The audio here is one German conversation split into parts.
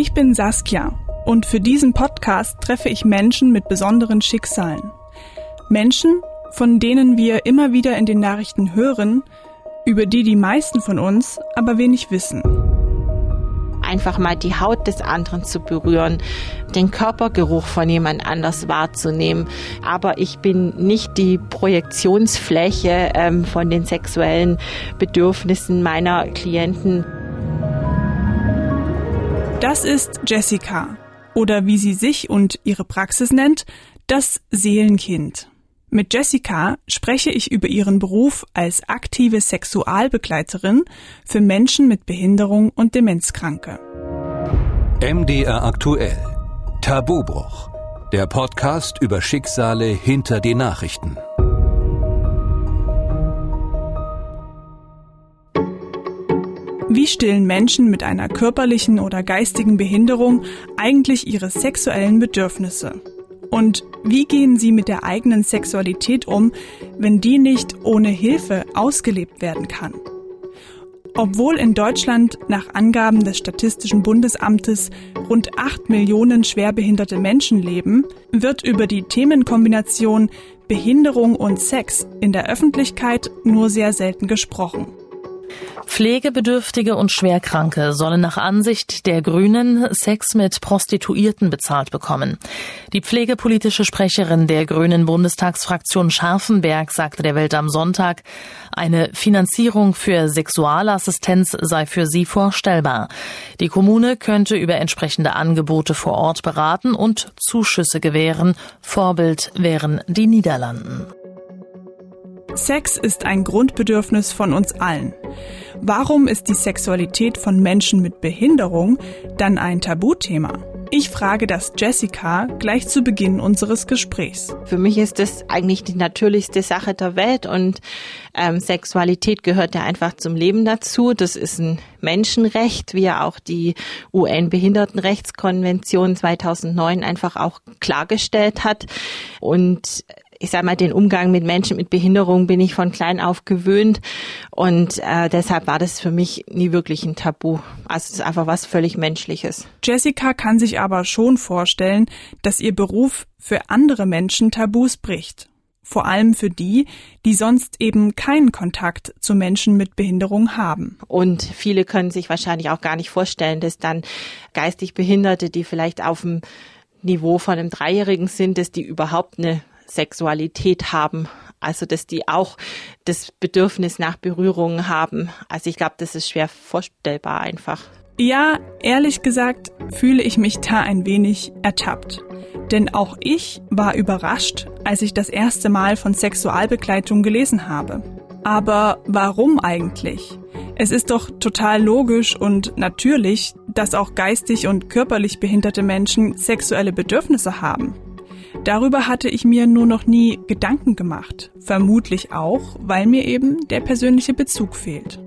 Ich bin Saskia und für diesen Podcast treffe ich Menschen mit besonderen Schicksalen. Menschen, von denen wir immer wieder in den Nachrichten hören, über die die meisten von uns aber wenig wissen einfach mal die Haut des anderen zu berühren, den Körpergeruch von jemand anders wahrzunehmen. Aber ich bin nicht die Projektionsfläche ähm, von den sexuellen Bedürfnissen meiner Klienten. Das ist Jessica oder wie sie sich und ihre Praxis nennt, das Seelenkind. Mit Jessica spreche ich über ihren Beruf als aktive Sexualbegleiterin für Menschen mit Behinderung und Demenzkranke. MDR aktuell. Tabubruch. Der Podcast über Schicksale hinter die Nachrichten. Wie stillen Menschen mit einer körperlichen oder geistigen Behinderung eigentlich ihre sexuellen Bedürfnisse? Und wie gehen sie mit der eigenen Sexualität um, wenn die nicht ohne Hilfe ausgelebt werden kann? Obwohl in Deutschland nach Angaben des Statistischen Bundesamtes rund 8 Millionen schwerbehinderte Menschen leben, wird über die Themenkombination Behinderung und Sex in der Öffentlichkeit nur sehr selten gesprochen. Pflegebedürftige und Schwerkranke sollen nach Ansicht der Grünen Sex mit Prostituierten bezahlt bekommen. Die pflegepolitische Sprecherin der Grünen Bundestagsfraktion Scharfenberg sagte der Welt am Sonntag, eine Finanzierung für Sexualassistenz sei für sie vorstellbar. Die Kommune könnte über entsprechende Angebote vor Ort beraten und Zuschüsse gewähren. Vorbild wären die Niederlanden. Sex ist ein Grundbedürfnis von uns allen. Warum ist die Sexualität von Menschen mit Behinderung dann ein Tabuthema? Ich frage das Jessica gleich zu Beginn unseres Gesprächs. Für mich ist das eigentlich die natürlichste Sache der Welt und ähm, Sexualität gehört ja einfach zum Leben dazu. Das ist ein Menschenrecht, wie ja auch die UN-Behindertenrechtskonvention 2009 einfach auch klargestellt hat. Und ich sage mal, den Umgang mit Menschen mit Behinderung bin ich von klein auf gewöhnt und äh, deshalb war das für mich nie wirklich ein Tabu. Also es ist einfach was völlig Menschliches. Jessica kann sich aber schon vorstellen, dass ihr Beruf für andere Menschen Tabus bricht. Vor allem für die, die sonst eben keinen Kontakt zu Menschen mit Behinderung haben. Und viele können sich wahrscheinlich auch gar nicht vorstellen, dass dann geistig Behinderte, die vielleicht auf dem Niveau von einem Dreijährigen sind, dass die überhaupt eine Sexualität haben. Also, dass die auch das Bedürfnis nach Berührungen haben. Also, ich glaube, das ist schwer vorstellbar einfach. Ja, ehrlich gesagt fühle ich mich da ein wenig ertappt. Denn auch ich war überrascht, als ich das erste Mal von Sexualbegleitung gelesen habe. Aber warum eigentlich? Es ist doch total logisch und natürlich, dass auch geistig und körperlich behinderte Menschen sexuelle Bedürfnisse haben. Darüber hatte ich mir nur noch nie Gedanken gemacht. Vermutlich auch, weil mir eben der persönliche Bezug fehlt.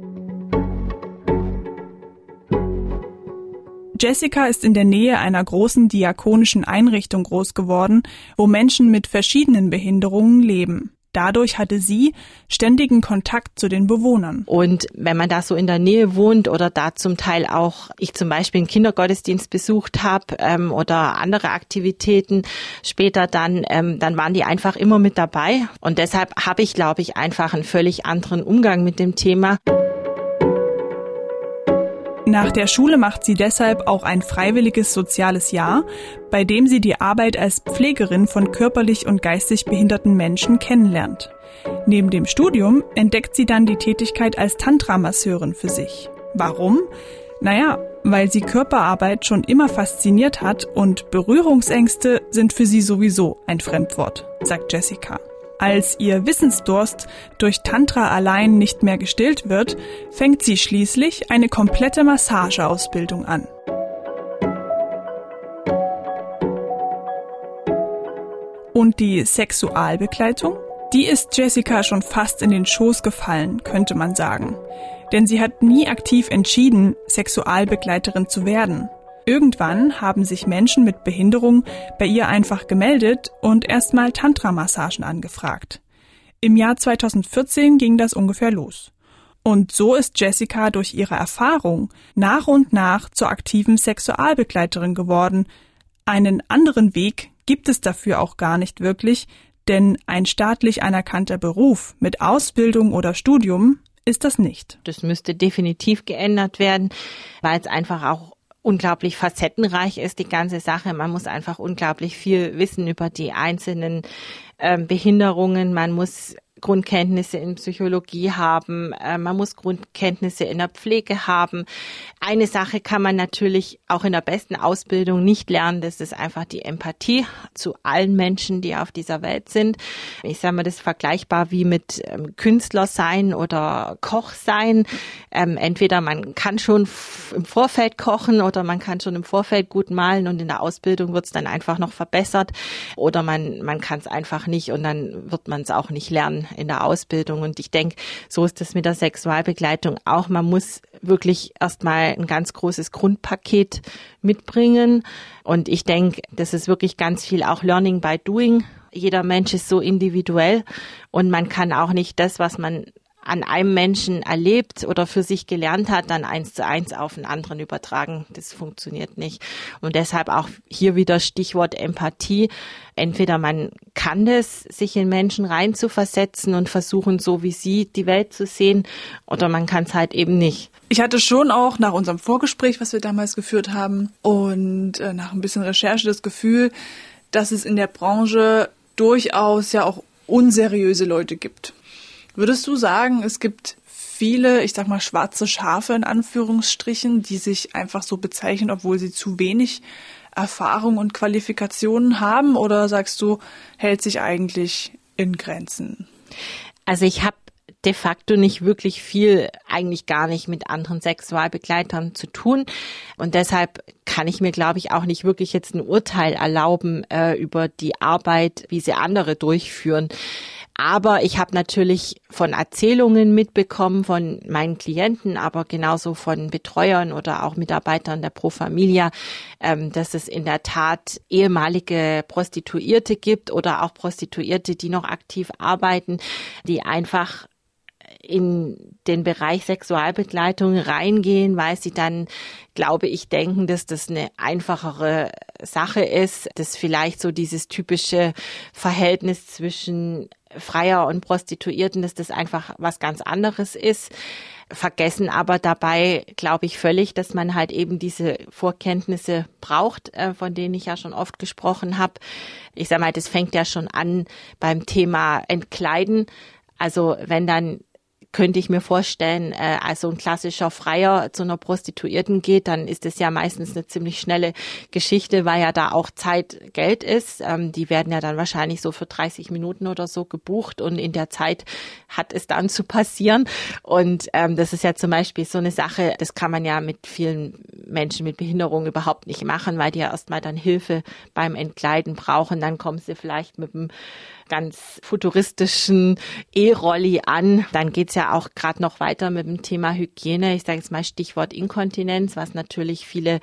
Jessica ist in der Nähe einer großen diakonischen Einrichtung groß geworden, wo Menschen mit verschiedenen Behinderungen leben. Dadurch hatte sie ständigen Kontakt zu den Bewohnern. Und wenn man da so in der Nähe wohnt oder da zum Teil auch, ich zum Beispiel einen Kindergottesdienst besucht habe ähm, oder andere Aktivitäten später dann, ähm, dann waren die einfach immer mit dabei. Und deshalb habe ich, glaube ich, einfach einen völlig anderen Umgang mit dem Thema. Nach der Schule macht sie deshalb auch ein freiwilliges soziales Jahr, bei dem sie die Arbeit als Pflegerin von körperlich und geistig behinderten Menschen kennenlernt. Neben dem Studium entdeckt sie dann die Tätigkeit als Tantra-Masseurin für sich. Warum? Naja, weil sie Körperarbeit schon immer fasziniert hat und Berührungsängste sind für sie sowieso ein Fremdwort, sagt Jessica. Als ihr Wissensdurst durch Tantra allein nicht mehr gestillt wird, fängt sie schließlich eine komplette Massageausbildung an. Und die Sexualbegleitung? Die ist Jessica schon fast in den Schoß gefallen, könnte man sagen. Denn sie hat nie aktiv entschieden, Sexualbegleiterin zu werden. Irgendwann haben sich Menschen mit Behinderung bei ihr einfach gemeldet und erstmal Tantra-Massagen angefragt. Im Jahr 2014 ging das ungefähr los. Und so ist Jessica durch ihre Erfahrung nach und nach zur aktiven Sexualbegleiterin geworden. Einen anderen Weg gibt es dafür auch gar nicht wirklich, denn ein staatlich anerkannter Beruf mit Ausbildung oder Studium ist das nicht. Das müsste definitiv geändert werden, weil es einfach auch unglaublich facettenreich ist, die ganze Sache. Man muss einfach unglaublich viel wissen über die einzelnen äh, Behinderungen. Man muss Grundkenntnisse in Psychologie haben, äh, man muss Grundkenntnisse in der Pflege haben. Eine Sache kann man natürlich auch in der besten Ausbildung nicht lernen, das ist einfach die Empathie zu allen Menschen, die auf dieser Welt sind. Ich sage mal, das ist vergleichbar wie mit ähm, Künstler sein oder Koch sein. Ähm, entweder man kann schon im Vorfeld kochen oder man kann schon im Vorfeld gut malen und in der Ausbildung wird es dann einfach noch verbessert oder man, man kann es einfach nicht und dann wird man es auch nicht lernen in der Ausbildung. Und ich denke, so ist es mit der Sexualbegleitung auch. Man muss wirklich erstmal ein ganz großes Grundpaket mitbringen. Und ich denke, das ist wirklich ganz viel auch Learning by Doing. Jeder Mensch ist so individuell und man kann auch nicht das, was man an einem Menschen erlebt oder für sich gelernt hat, dann eins zu eins auf einen anderen übertragen. Das funktioniert nicht. Und deshalb auch hier wieder Stichwort Empathie. Entweder man kann das, sich in Menschen reinzuversetzen und versuchen, so wie sie die Welt zu sehen, oder man kann es halt eben nicht. Ich hatte schon auch nach unserem Vorgespräch, was wir damals geführt haben, und äh, nach ein bisschen Recherche das Gefühl, dass es in der Branche durchaus ja auch unseriöse Leute gibt. Würdest du sagen, es gibt viele, ich sag mal, schwarze Schafe in Anführungsstrichen, die sich einfach so bezeichnen, obwohl sie zu wenig Erfahrung und Qualifikationen haben? Oder sagst du, hält sich eigentlich in Grenzen? Also ich habe de facto nicht wirklich viel, eigentlich gar nicht mit anderen Sexualbegleitern zu tun. Und deshalb kann ich mir, glaube ich, auch nicht wirklich jetzt ein Urteil erlauben äh, über die Arbeit, wie sie andere durchführen. Aber ich habe natürlich von Erzählungen mitbekommen von meinen Klienten, aber genauso von Betreuern oder auch Mitarbeitern der Pro Familia, ähm, dass es in der Tat ehemalige Prostituierte gibt oder auch Prostituierte, die noch aktiv arbeiten, die einfach in den Bereich Sexualbegleitung reingehen, weil sie dann, glaube ich, denken, dass das eine einfachere Sache ist, dass vielleicht so dieses typische Verhältnis zwischen Freier und Prostituierten, dass das einfach was ganz anderes ist. Vergessen aber dabei, glaube ich, völlig, dass man halt eben diese Vorkenntnisse braucht, äh, von denen ich ja schon oft gesprochen habe. Ich sage mal, das fängt ja schon an beim Thema Entkleiden. Also wenn dann könnte ich mir vorstellen, äh, also ein klassischer Freier zu einer Prostituierten geht, dann ist es ja meistens eine ziemlich schnelle Geschichte, weil ja da auch Zeit Geld ist. Ähm, die werden ja dann wahrscheinlich so für 30 Minuten oder so gebucht und in der Zeit hat es dann zu passieren. Und ähm, das ist ja zum Beispiel so eine Sache, das kann man ja mit vielen Menschen mit Behinderung überhaupt nicht machen, weil die ja erstmal dann Hilfe beim Entkleiden brauchen. Dann kommen sie vielleicht mit dem ganz futuristischen E-Rolli an. Dann geht's ja auch gerade noch weiter mit dem Thema Hygiene. Ich sage jetzt mal Stichwort Inkontinenz, was natürlich viele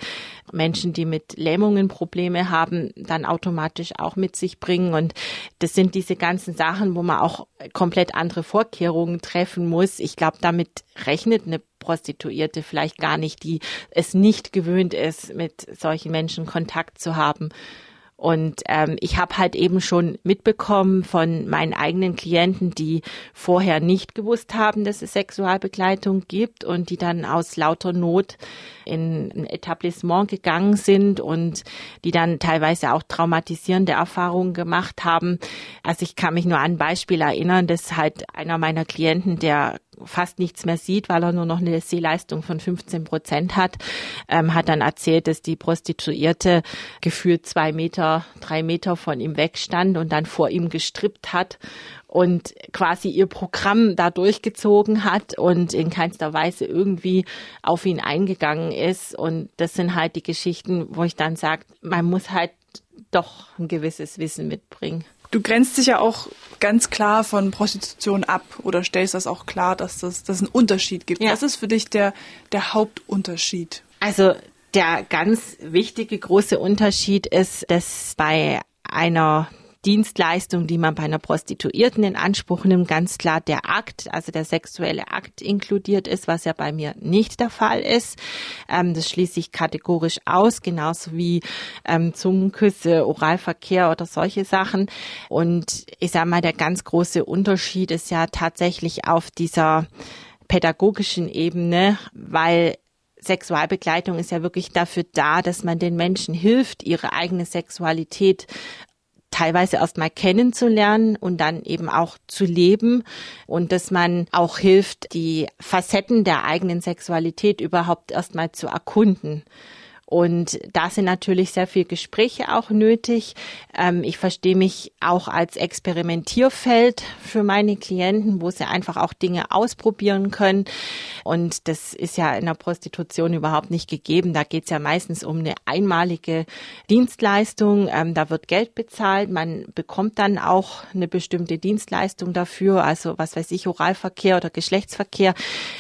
Menschen, die mit Lähmungen Probleme haben, dann automatisch auch mit sich bringen. Und das sind diese ganzen Sachen, wo man auch komplett andere Vorkehrungen treffen muss. Ich glaube, damit rechnet eine Prostituierte vielleicht gar nicht, die es nicht gewöhnt ist, mit solchen Menschen Kontakt zu haben. Und ähm, ich habe halt eben schon mitbekommen von meinen eigenen Klienten, die vorher nicht gewusst haben, dass es Sexualbegleitung gibt und die dann aus lauter Not in ein Etablissement gegangen sind und die dann teilweise auch traumatisierende Erfahrungen gemacht haben. Also ich kann mich nur an ein Beispiel erinnern, dass halt einer meiner Klienten, der fast nichts mehr sieht, weil er nur noch eine Sehleistung von 15 Prozent hat, ähm, hat dann erzählt, dass die Prostituierte gefühlt zwei Meter, drei Meter von ihm wegstand und dann vor ihm gestrippt hat und quasi ihr Programm da durchgezogen hat und in keinster Weise irgendwie auf ihn eingegangen ist. Und das sind halt die Geschichten, wo ich dann sage, man muss halt doch ein gewisses Wissen mitbringen. Du grenzt dich ja auch ganz klar von Prostitution ab oder stellst das auch klar, dass das dass es einen Unterschied gibt. Ja. Was ist für dich der, der Hauptunterschied? Also der ganz wichtige große Unterschied ist, dass bei einer Dienstleistung, die man bei einer Prostituierten in Anspruch nimmt, ganz klar der Akt, also der sexuelle Akt inkludiert ist, was ja bei mir nicht der Fall ist. Ähm, das schließe ich kategorisch aus, genauso wie ähm, Zungenküsse, Oralverkehr oder solche Sachen. Und ich sage mal, der ganz große Unterschied ist ja tatsächlich auf dieser pädagogischen Ebene, weil Sexualbegleitung ist ja wirklich dafür da, dass man den Menschen hilft, ihre eigene Sexualität teilweise erstmal kennenzulernen und dann eben auch zu leben und dass man auch hilft, die Facetten der eigenen Sexualität überhaupt erstmal zu erkunden. Und da sind natürlich sehr viel Gespräche auch nötig. Ähm, ich verstehe mich auch als Experimentierfeld für meine Klienten, wo sie einfach auch Dinge ausprobieren können. Und das ist ja in der Prostitution überhaupt nicht gegeben. Da geht es ja meistens um eine einmalige Dienstleistung. Ähm, da wird Geld bezahlt. Man bekommt dann auch eine bestimmte Dienstleistung dafür. Also was weiß ich, Oralverkehr oder Geschlechtsverkehr.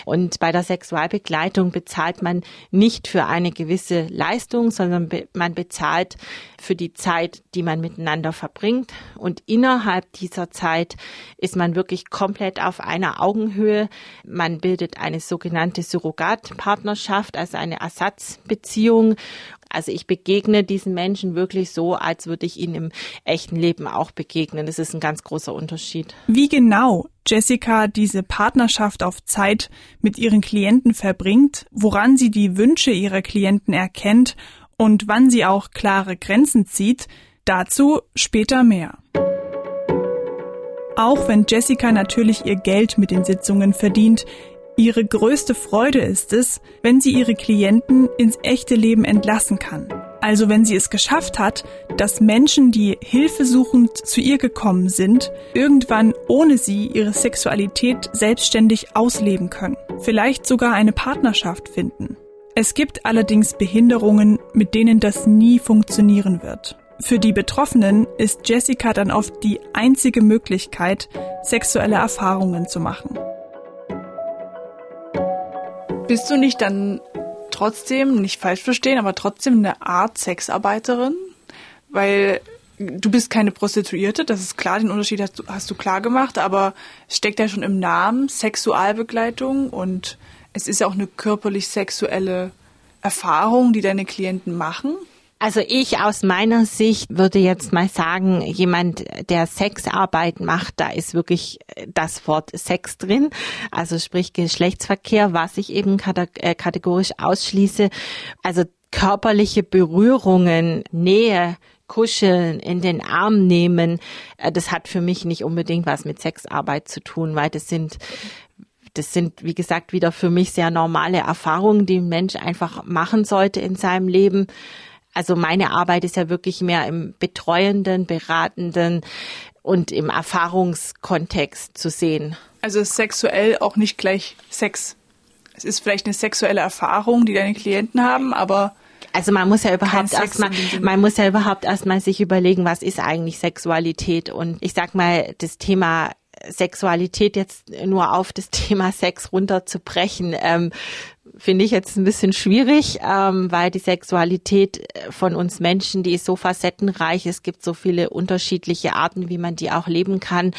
Und bei der Sexualbegleitung bezahlt man nicht für eine gewisse Leistung, sondern man bezahlt für die Zeit, die man miteinander verbringt. Und innerhalb dieser Zeit ist man wirklich komplett auf einer Augenhöhe. Man bildet eine sogenannte Surrogatpartnerschaft, also eine Ersatzbeziehung. Also ich begegne diesen Menschen wirklich so, als würde ich ihnen im echten Leben auch begegnen. Das ist ein ganz großer Unterschied. Wie genau Jessica diese Partnerschaft auf Zeit mit ihren Klienten verbringt, woran sie die Wünsche ihrer Klienten erkennt und wann sie auch klare Grenzen zieht, dazu später mehr. Auch wenn Jessica natürlich ihr Geld mit den Sitzungen verdient, Ihre größte Freude ist es, wenn sie ihre Klienten ins echte Leben entlassen kann. Also wenn sie es geschafft hat, dass Menschen, die hilfesuchend zu ihr gekommen sind, irgendwann ohne sie ihre Sexualität selbstständig ausleben können. Vielleicht sogar eine Partnerschaft finden. Es gibt allerdings Behinderungen, mit denen das nie funktionieren wird. Für die Betroffenen ist Jessica dann oft die einzige Möglichkeit, sexuelle Erfahrungen zu machen. Bist du nicht dann trotzdem, nicht falsch verstehen, aber trotzdem eine Art Sexarbeiterin? Weil du bist keine Prostituierte, das ist klar, den Unterschied hast du, hast du klar gemacht, aber steckt ja schon im Namen Sexualbegleitung und es ist ja auch eine körperlich sexuelle Erfahrung, die deine Klienten machen. Also ich aus meiner Sicht würde jetzt mal sagen, jemand, der Sexarbeit macht, da ist wirklich das Wort Sex drin, also sprich Geschlechtsverkehr, was ich eben äh, kategorisch ausschließe. Also körperliche Berührungen, Nähe, kuscheln, in den Arm nehmen, äh, das hat für mich nicht unbedingt was mit Sexarbeit zu tun, weil das sind das sind, wie gesagt, wieder für mich sehr normale Erfahrungen, die ein Mensch einfach machen sollte in seinem Leben. Also meine Arbeit ist ja wirklich mehr im betreuenden, beratenden und im Erfahrungskontext zu sehen. Also sexuell auch nicht gleich Sex. Es ist vielleicht eine sexuelle Erfahrung, die deine Klienten haben, aber also man muss ja überhaupt erstmal, man muss ja überhaupt erstmal sich überlegen, was ist eigentlich Sexualität? Und ich sag mal, das Thema Sexualität jetzt nur auf das Thema Sex runterzubrechen, ähm, finde ich jetzt ein bisschen schwierig, ähm, weil die Sexualität von uns Menschen, die ist so facettenreich. Es gibt so viele unterschiedliche Arten, wie man die auch leben kann.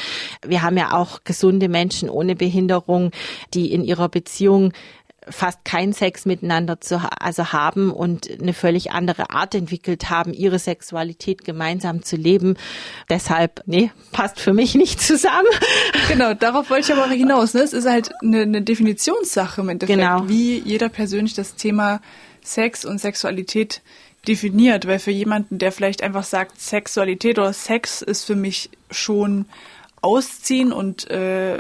Wir haben ja auch gesunde Menschen ohne Behinderung, die in ihrer Beziehung fast keinen Sex miteinander zu also haben und eine völlig andere Art entwickelt haben, ihre Sexualität gemeinsam zu leben. Deshalb, nee, passt für mich nicht zusammen. Genau, darauf wollte ich aber hinaus. Ne? Es ist halt eine, eine Definitionssache im Endeffekt, genau. wie jeder persönlich das Thema Sex und Sexualität definiert, weil für jemanden, der vielleicht einfach sagt, Sexualität oder Sex ist für mich schon ausziehen und äh,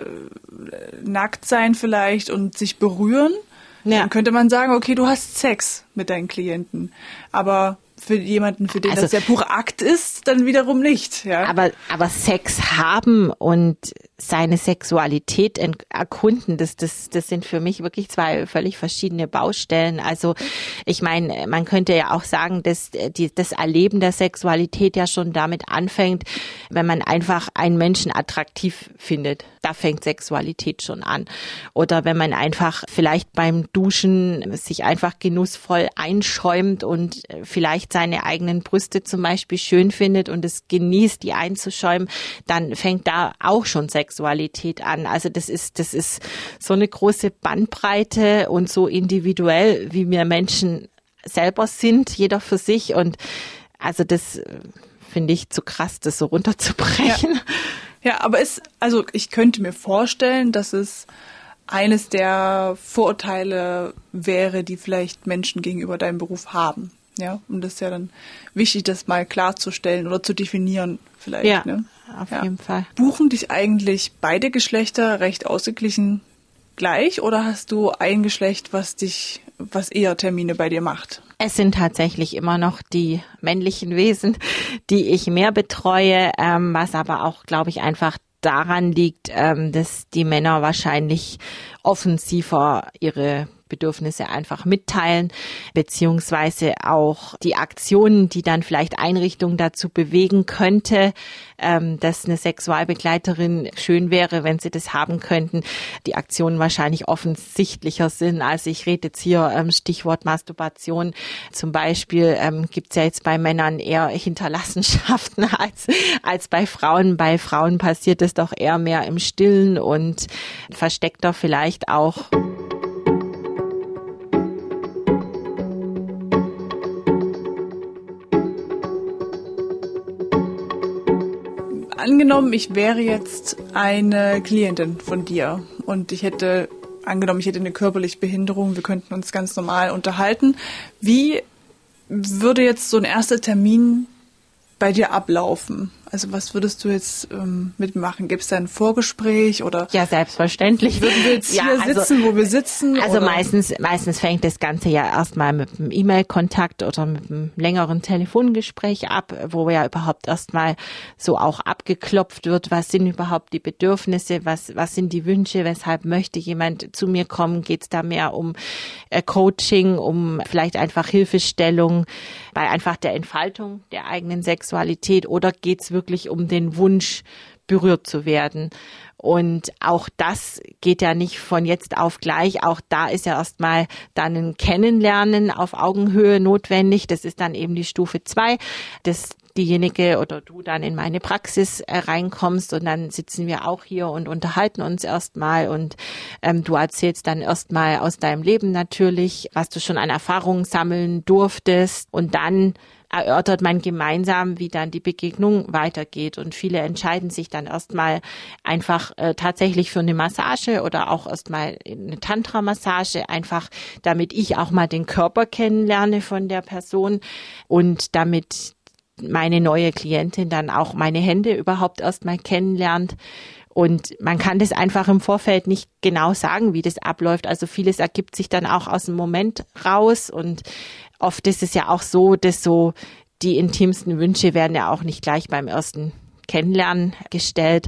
nackt sein vielleicht und sich berühren, ja. Dann könnte man sagen, okay, du hast Sex mit deinen Klienten. Aber für jemanden, für den also, das der pure Akt ist, dann wiederum nicht. Ja. Aber, aber Sex haben und seine Sexualität erkunden. Das, das, das sind für mich wirklich zwei völlig verschiedene Baustellen. Also ich meine, man könnte ja auch sagen, dass die, das Erleben der Sexualität ja schon damit anfängt, wenn man einfach einen Menschen attraktiv findet. Da fängt Sexualität schon an. Oder wenn man einfach vielleicht beim Duschen sich einfach genussvoll einschäumt und vielleicht seine eigenen Brüste zum Beispiel schön findet und es genießt, die einzuschäumen, dann fängt da auch schon Sexualität Sexualität an. Also das ist, das ist so eine große Bandbreite und so individuell, wie wir Menschen selber sind, jeder für sich. Und also das äh, finde ich zu krass, das so runterzubrechen. Ja. ja, aber es, also ich könnte mir vorstellen, dass es eines der Vorurteile wäre, die vielleicht Menschen gegenüber deinem Beruf haben. Ja, und das ist ja dann wichtig, das mal klarzustellen oder zu definieren vielleicht. Ja, ne? Auf ja. jeden Fall. Buchen dich eigentlich beide Geschlechter recht ausgeglichen gleich oder hast du ein Geschlecht, was dich, was eher Termine bei dir macht? Es sind tatsächlich immer noch die männlichen Wesen, die ich mehr betreue, ähm, was aber auch, glaube ich, einfach daran liegt, ähm, dass die Männer wahrscheinlich offensiver ihre Bedürfnisse einfach mitteilen, beziehungsweise auch die Aktionen, die dann vielleicht Einrichtungen dazu bewegen könnte, ähm, dass eine Sexualbegleiterin schön wäre, wenn sie das haben könnten, die Aktionen wahrscheinlich offensichtlicher sind. Also ich rede jetzt hier ähm, Stichwort Masturbation. Zum Beispiel ähm, gibt es ja jetzt bei Männern eher Hinterlassenschaften als, als bei Frauen. Bei Frauen passiert es doch eher mehr im Stillen und versteckter vielleicht auch. Angenommen, ich wäre jetzt eine Klientin von dir und ich hätte, angenommen, ich hätte eine körperliche Behinderung, wir könnten uns ganz normal unterhalten. Wie würde jetzt so ein erster Termin bei dir ablaufen? Also was würdest du jetzt ähm, mitmachen? Gibt es da ein Vorgespräch oder? Ja, selbstverständlich. Würden wir jetzt ja, hier also, sitzen, wo wir sitzen? Also oder? meistens, meistens fängt das Ganze ja erstmal mit einem E-Mail-Kontakt oder mit einem längeren Telefongespräch ab, wo ja überhaupt erstmal so auch abgeklopft wird, was sind überhaupt die Bedürfnisse, was, was sind die Wünsche, weshalb möchte jemand zu mir kommen? Geht es da mehr um äh, Coaching, um vielleicht einfach Hilfestellung bei einfach der Entfaltung der eigenen Sexualität oder geht es wirklich um den Wunsch, berührt zu werden. Und auch das geht ja nicht von jetzt auf gleich. Auch da ist ja erstmal dann ein Kennenlernen auf Augenhöhe notwendig. Das ist dann eben die Stufe zwei, dass diejenige oder du dann in meine Praxis äh, reinkommst und dann sitzen wir auch hier und unterhalten uns erstmal und ähm, du erzählst dann erstmal aus deinem Leben natürlich, was du schon an Erfahrungen sammeln durftest und dann erörtert man gemeinsam, wie dann die Begegnung weitergeht. Und viele entscheiden sich dann erstmal einfach äh, tatsächlich für eine Massage oder auch erstmal eine Tantra-Massage, einfach damit ich auch mal den Körper kennenlerne von der Person und damit meine neue Klientin dann auch meine Hände überhaupt erstmal kennenlernt. Und man kann das einfach im Vorfeld nicht genau sagen, wie das abläuft. Also vieles ergibt sich dann auch aus dem Moment raus und oft ist es ja auch so, dass so die intimsten Wünsche werden ja auch nicht gleich beim ersten Kennenlernen gestellt.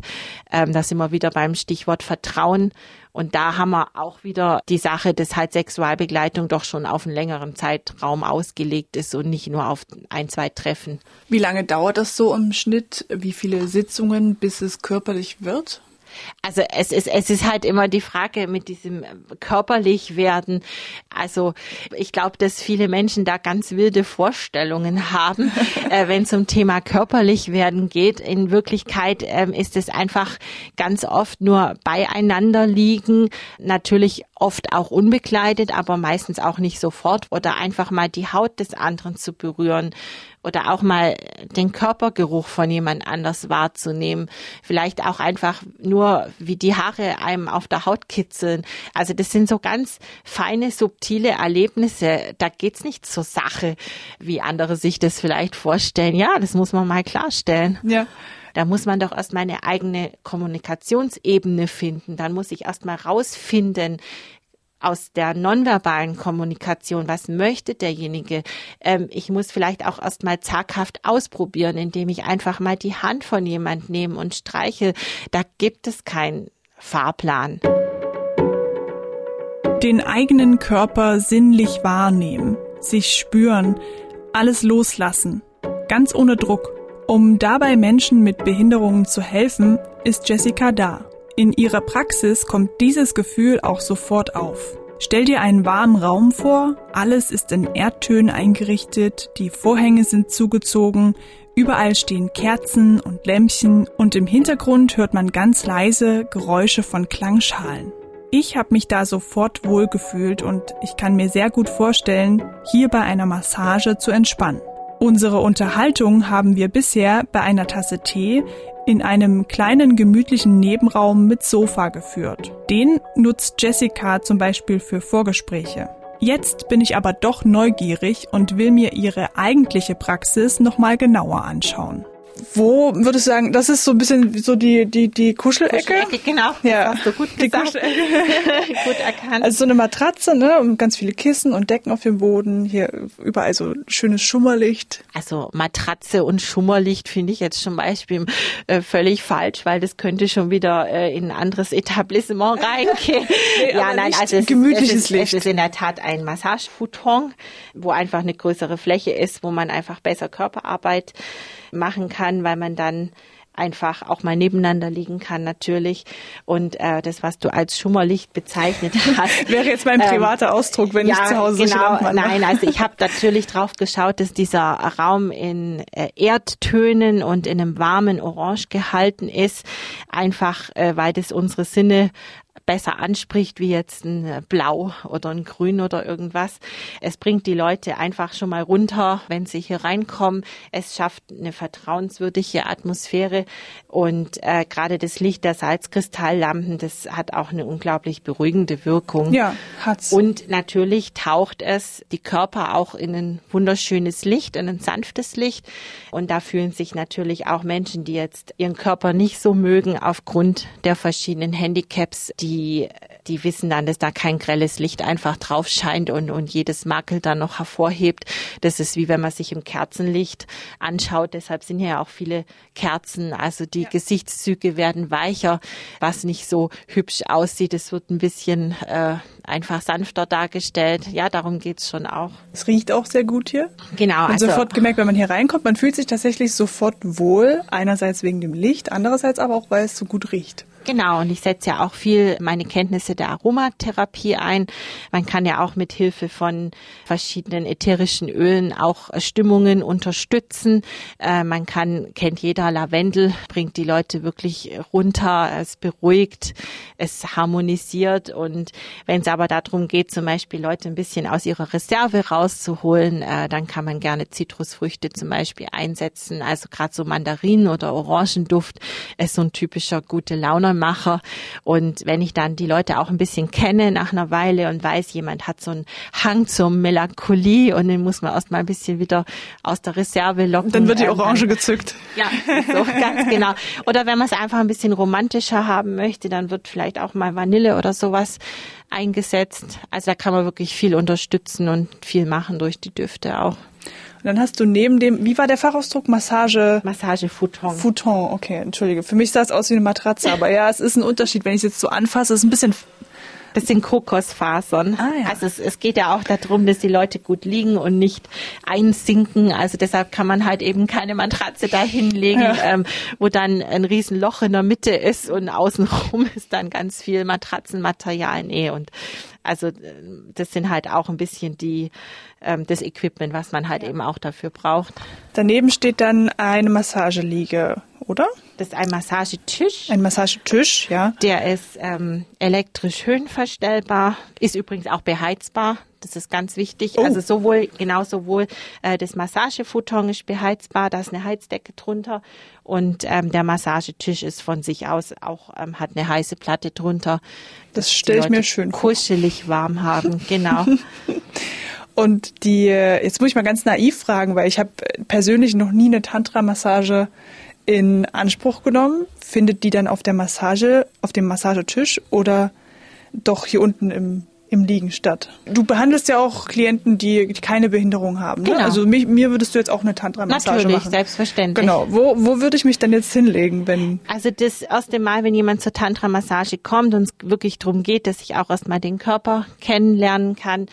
Ähm, da sind wir wieder beim Stichwort Vertrauen. Und da haben wir auch wieder die Sache, dass halt Sexualbegleitung doch schon auf einen längeren Zeitraum ausgelegt ist und nicht nur auf ein, zwei Treffen. Wie lange dauert das so im Schnitt? Wie viele Sitzungen, bis es körperlich wird? Also es ist, es ist halt immer die Frage mit diesem körperlich werden. Also ich glaube, dass viele Menschen da ganz wilde Vorstellungen haben, äh, wenn es um Thema körperlich werden geht. In Wirklichkeit ähm, ist es einfach ganz oft nur beieinander liegen. Natürlich oft auch unbekleidet, aber meistens auch nicht sofort oder einfach mal die Haut des anderen zu berühren oder auch mal den Körpergeruch von jemand anders wahrzunehmen. Vielleicht auch einfach nur, wie die Haare einem auf der Haut kitzeln. Also das sind so ganz feine, subtile Erlebnisse. Da geht's nicht zur Sache, wie andere sich das vielleicht vorstellen. Ja, das muss man mal klarstellen. Ja. Da muss man doch erst mal eine eigene Kommunikationsebene finden. Dann muss ich erst mal rausfinden, aus der nonverbalen Kommunikation, was möchte derjenige. Ähm, ich muss vielleicht auch erst mal zaghaft ausprobieren, indem ich einfach mal die Hand von jemand nehme und streiche. Da gibt es keinen Fahrplan. Den eigenen Körper sinnlich wahrnehmen, sich spüren, alles loslassen, ganz ohne Druck. Um dabei Menschen mit Behinderungen zu helfen, ist Jessica da. In ihrer Praxis kommt dieses Gefühl auch sofort auf. Stell dir einen warmen Raum vor, alles ist in Erdtönen eingerichtet, die Vorhänge sind zugezogen, überall stehen Kerzen und Lämpchen und im Hintergrund hört man ganz leise Geräusche von Klangschalen. Ich habe mich da sofort wohlgefühlt und ich kann mir sehr gut vorstellen, hier bei einer Massage zu entspannen. Unsere Unterhaltung haben wir bisher bei einer Tasse Tee in einem kleinen gemütlichen Nebenraum mit Sofa geführt. Den nutzt Jessica zum Beispiel für Vorgespräche. Jetzt bin ich aber doch neugierig und will mir ihre eigentliche Praxis nochmal genauer anschauen wo würdest du sagen, das ist so ein bisschen so die, die, die Kuschelecke? Kuschelecke, genau. Ja. Hast du gut die Kuschelecke. gut erkannt. Also so eine Matratze, ne, und ganz viele Kissen und Decken auf dem Boden. Hier überall so schönes Schummerlicht. Also Matratze und Schummerlicht finde ich jetzt zum Beispiel äh, völlig falsch, weil das könnte schon wieder äh, in ein anderes Etablissement reingehen. nee, ja, nein, also es, gemütliches es ist, Licht. es ist in der Tat ein Massagefuton, wo einfach eine größere Fläche ist, wo man einfach besser Körperarbeit machen kann, weil man dann einfach auch mal nebeneinander liegen kann natürlich. Und äh, das, was du als Schummerlicht bezeichnet hast. Wäre jetzt mein ähm, privater ähm, Ausdruck, wenn ja, ich zu Hause genau, Nein, also ich habe natürlich drauf geschaut, dass dieser Raum in äh, Erdtönen und in einem warmen Orange gehalten ist. Einfach, äh, weil das unsere Sinne besser anspricht wie jetzt ein äh, Blau oder ein Grün oder irgendwas. Es bringt die Leute einfach schon mal runter, wenn sie hier reinkommen. Es schafft eine vertrauenswürdige Atmosphäre und äh, gerade das Licht der Salzkristalllampen, das hat auch eine unglaublich beruhigende Wirkung. Ja, hat's. Und natürlich taucht es die Körper auch in ein wunderschönes Licht, in ein sanftes Licht. Und da fühlen sich natürlich auch Menschen, die jetzt ihren Körper nicht so mögen aufgrund der verschiedenen Handicaps, die die, die wissen dann, dass da kein grelles Licht einfach drauf scheint und, und jedes Makel dann noch hervorhebt. Das ist wie wenn man sich im Kerzenlicht anschaut. Deshalb sind ja auch viele Kerzen. Also die ja. Gesichtszüge werden weicher, was nicht so hübsch aussieht. Es wird ein bisschen äh, einfach sanfter dargestellt. Ja, darum geht's schon auch. Es riecht auch sehr gut hier. Genau. Man also, sofort gemerkt, wenn man hier reinkommt, man fühlt sich tatsächlich sofort wohl. Einerseits wegen dem Licht, andererseits aber auch, weil es so gut riecht. Genau, und ich setze ja auch viel meine Kenntnisse der Aromatherapie ein. Man kann ja auch mit Hilfe von verschiedenen ätherischen Ölen auch Stimmungen unterstützen. Äh, man kann, kennt jeder Lavendel, bringt die Leute wirklich runter, es beruhigt, es harmonisiert. Und wenn es aber darum geht, zum Beispiel Leute ein bisschen aus ihrer Reserve rauszuholen, äh, dann kann man gerne Zitrusfrüchte zum Beispiel einsetzen. Also gerade so Mandarinen oder Orangenduft ist so ein typischer gute Laune Macher. Und wenn ich dann die Leute auch ein bisschen kenne nach einer Weile und weiß, jemand hat so einen Hang zur Melancholie und den muss man erst mal ein bisschen wieder aus der Reserve locken. Dann wird die Orange gezückt. Ja, so ganz genau. Oder wenn man es einfach ein bisschen romantischer haben möchte, dann wird vielleicht auch mal Vanille oder sowas eingesetzt. Also da kann man wirklich viel unterstützen und viel machen durch die Düfte auch. Dann hast du neben dem, wie war der Fachausdruck? Massage? Massage Futon. Futon, okay, entschuldige. Für mich sah es aus wie eine Matratze, aber ja, es ist ein Unterschied, wenn ich es jetzt so anfasse. Es ist ein bisschen sind Kokosfasern. Ah, ja. Also es, es geht ja auch darum, dass die Leute gut liegen und nicht einsinken. Also deshalb kann man halt eben keine Matratze da hinlegen, ja. ähm, wo dann ein Riesenloch in der Mitte ist und außenrum ist dann ganz viel Matratzenmaterial. Nee, und also äh, das sind halt auch ein bisschen die ähm, das Equipment, was man halt ja. eben auch dafür braucht. Daneben steht dann eine Massageliege, oder? Das ist ein Massagetisch. Ein Massagetisch, ja. Der ist ähm, elektrisch höhenverstellbar, ist übrigens auch beheizbar. Das ist ganz wichtig. Oh. Also sowohl, genau sowohl äh, das Massagefuton ist beheizbar, da ist eine Heizdecke drunter und ähm, der Massagetisch ist von sich aus auch, ähm, hat eine heiße Platte drunter. Das stelle ich mir schön vor. Kuschelig warm haben, genau. Und die, jetzt muss ich mal ganz naiv fragen, weil ich habe persönlich noch nie eine Tantra-Massage in Anspruch genommen. Findet die dann auf der Massage, auf dem Massagetisch oder doch hier unten im im Liegen statt. Du behandelst ja auch Klienten, die keine Behinderung haben. Ne? Genau. Also mich, mir würdest du jetzt auch eine Tantra-Massage Natürlich, machen. selbstverständlich. Genau. Wo, wo würde ich mich dann jetzt hinlegen, wenn Also das erste Mal, wenn jemand zur Tantra-Massage kommt und es wirklich darum geht, dass ich auch erstmal den Körper kennenlernen kann,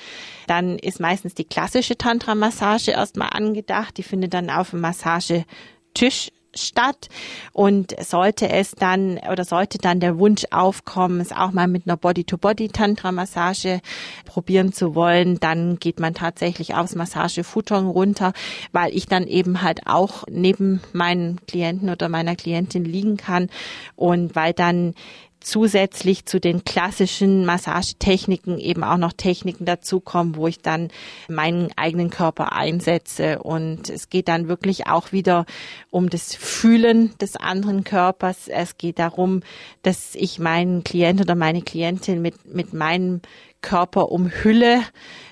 dann ist meistens die klassische Tantra-Massage erstmal angedacht. Die findet dann auf dem Massagetisch statt und sollte es dann oder sollte dann der Wunsch aufkommen, es auch mal mit einer Body-to-Body-Tantra-Massage probieren zu wollen, dann geht man tatsächlich aufs Massagefuton runter, weil ich dann eben halt auch neben meinen Klienten oder meiner Klientin liegen kann. Und weil dann zusätzlich zu den klassischen Massagetechniken eben auch noch Techniken dazukommen, wo ich dann meinen eigenen Körper einsetze. Und es geht dann wirklich auch wieder um das Fühlen des anderen Körpers. Es geht darum, dass ich meinen Klient oder meine Klientin mit, mit meinem Körper umhülle.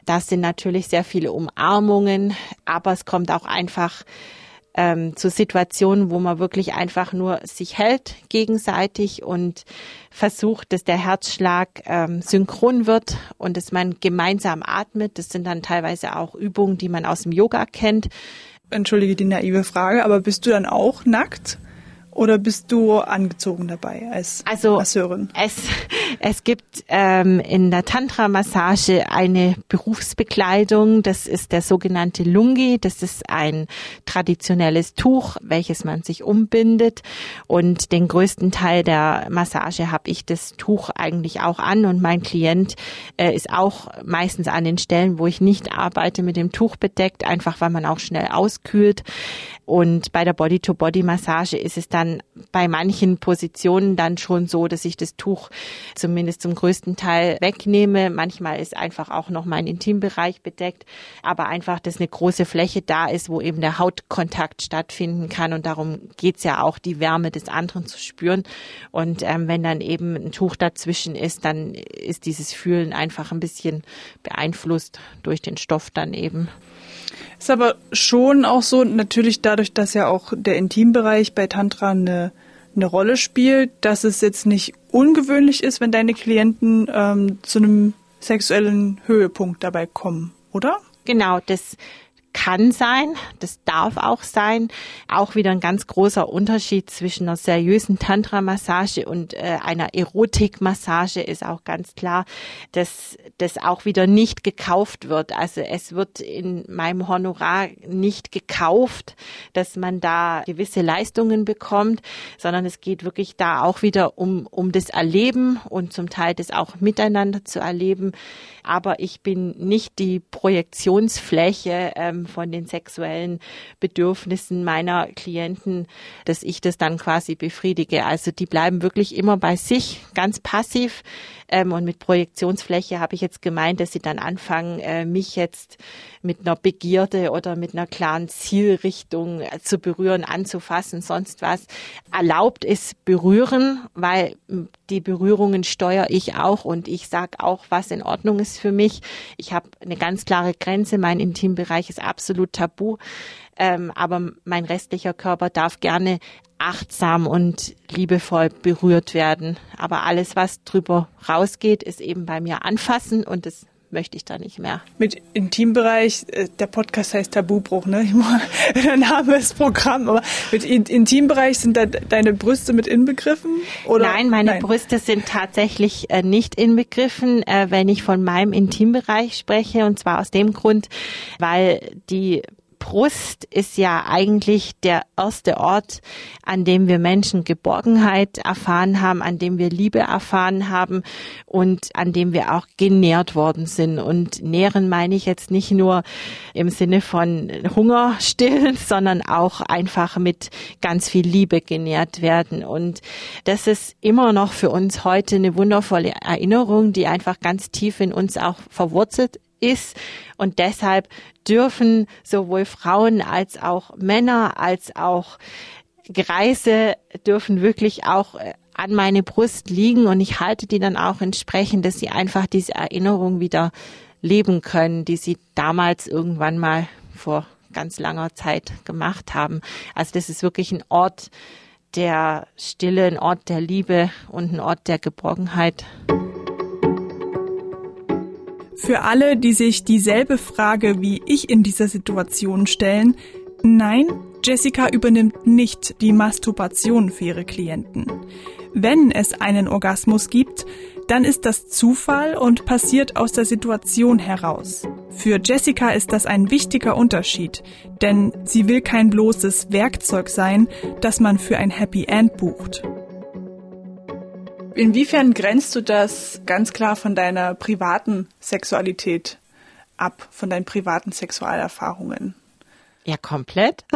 Das sind natürlich sehr viele Umarmungen, aber es kommt auch einfach ähm, zu Situationen, wo man wirklich einfach nur sich hält gegenseitig und versucht, dass der Herzschlag ähm, synchron wird und dass man gemeinsam atmet. Das sind dann teilweise auch Übungen, die man aus dem Yoga kennt. Entschuldige die naive Frage, aber bist du dann auch nackt? Oder bist du angezogen dabei als also Masseurin? Es, es gibt ähm, in der Tantra-Massage eine Berufsbekleidung. Das ist der sogenannte Lungi. Das ist ein traditionelles Tuch, welches man sich umbindet. Und den größten Teil der Massage habe ich das Tuch eigentlich auch an. Und mein Klient äh, ist auch meistens an den Stellen, wo ich nicht arbeite, mit dem Tuch bedeckt, einfach weil man auch schnell auskühlt. Und bei der Body-to-Body-Massage ist es dann bei manchen Positionen dann schon so, dass ich das Tuch zumindest zum größten Teil wegnehme. Manchmal ist einfach auch noch mein Intimbereich bedeckt, aber einfach, dass eine große Fläche da ist, wo eben der Hautkontakt stattfinden kann. Und darum geht's ja auch, die Wärme des anderen zu spüren. Und ähm, wenn dann eben ein Tuch dazwischen ist, dann ist dieses Fühlen einfach ein bisschen beeinflusst durch den Stoff dann eben. Ist aber schon auch so, natürlich dadurch, dass ja auch der Intimbereich bei Tantra eine, eine Rolle spielt, dass es jetzt nicht ungewöhnlich ist, wenn deine Klienten ähm, zu einem sexuellen Höhepunkt dabei kommen, oder? Genau, das kann sein, das darf auch sein. Auch wieder ein ganz großer Unterschied zwischen einer seriösen Tantra-Massage und äh, einer Erotik-Massage ist auch ganz klar, dass das auch wieder nicht gekauft wird. Also es wird in meinem Honorar nicht gekauft, dass man da gewisse Leistungen bekommt, sondern es geht wirklich da auch wieder um, um das Erleben und zum Teil das auch miteinander zu erleben. Aber ich bin nicht die Projektionsfläche ähm, von den sexuellen Bedürfnissen meiner Klienten, dass ich das dann quasi befriedige. Also die bleiben wirklich immer bei sich, ganz passiv. Ähm, und mit Projektionsfläche habe ich jetzt gemeint, dass sie dann anfangen, äh, mich jetzt mit einer Begierde oder mit einer klaren Zielrichtung äh, zu berühren, anzufassen, sonst was. Erlaubt ist berühren, weil die Berührungen steuere ich auch und ich sage auch, was in Ordnung ist für mich. Ich habe eine ganz klare Grenze. Mein Intimbereich ist absolut tabu. Ähm, aber mein restlicher Körper darf gerne achtsam und liebevoll berührt werden. Aber alles, was drüber rausgeht, ist eben bei mir anfassen und das möchte ich da nicht mehr. Mit Intimbereich, äh, der Podcast heißt Tabubruch, ne? Der Name ist Programm, aber mit Intimbereich sind da deine Brüste mit inbegriffen? Oder? Nein, meine Nein. Brüste sind tatsächlich äh, nicht inbegriffen, äh, wenn ich von meinem Intimbereich spreche. Und zwar aus dem Grund, weil die Brust ist ja eigentlich der erste Ort, an dem wir Menschen Geborgenheit erfahren haben, an dem wir Liebe erfahren haben und an dem wir auch genährt worden sind. Und nähren meine ich jetzt nicht nur im Sinne von Hunger stillen, sondern auch einfach mit ganz viel Liebe genährt werden. Und das ist immer noch für uns heute eine wundervolle Erinnerung, die einfach ganz tief in uns auch verwurzelt ist. Und deshalb dürfen sowohl Frauen als auch Männer als auch Greise dürfen wirklich auch äh, an meine Brust liegen und ich halte die dann auch entsprechend, dass sie einfach diese Erinnerung wieder leben können, die sie damals irgendwann mal vor ganz langer Zeit gemacht haben. Also das ist wirklich ein Ort der Stille, ein Ort der Liebe und ein Ort der Geborgenheit. Für alle, die sich dieselbe Frage wie ich in dieser Situation stellen, nein, Jessica übernimmt nicht die Masturbation für ihre Klienten. Wenn es einen Orgasmus gibt, dann ist das Zufall und passiert aus der Situation heraus. Für Jessica ist das ein wichtiger Unterschied, denn sie will kein bloßes Werkzeug sein, das man für ein Happy End bucht. Inwiefern grenzt du das ganz klar von deiner privaten Sexualität ab, von deinen privaten Sexualerfahrungen? Ja, komplett.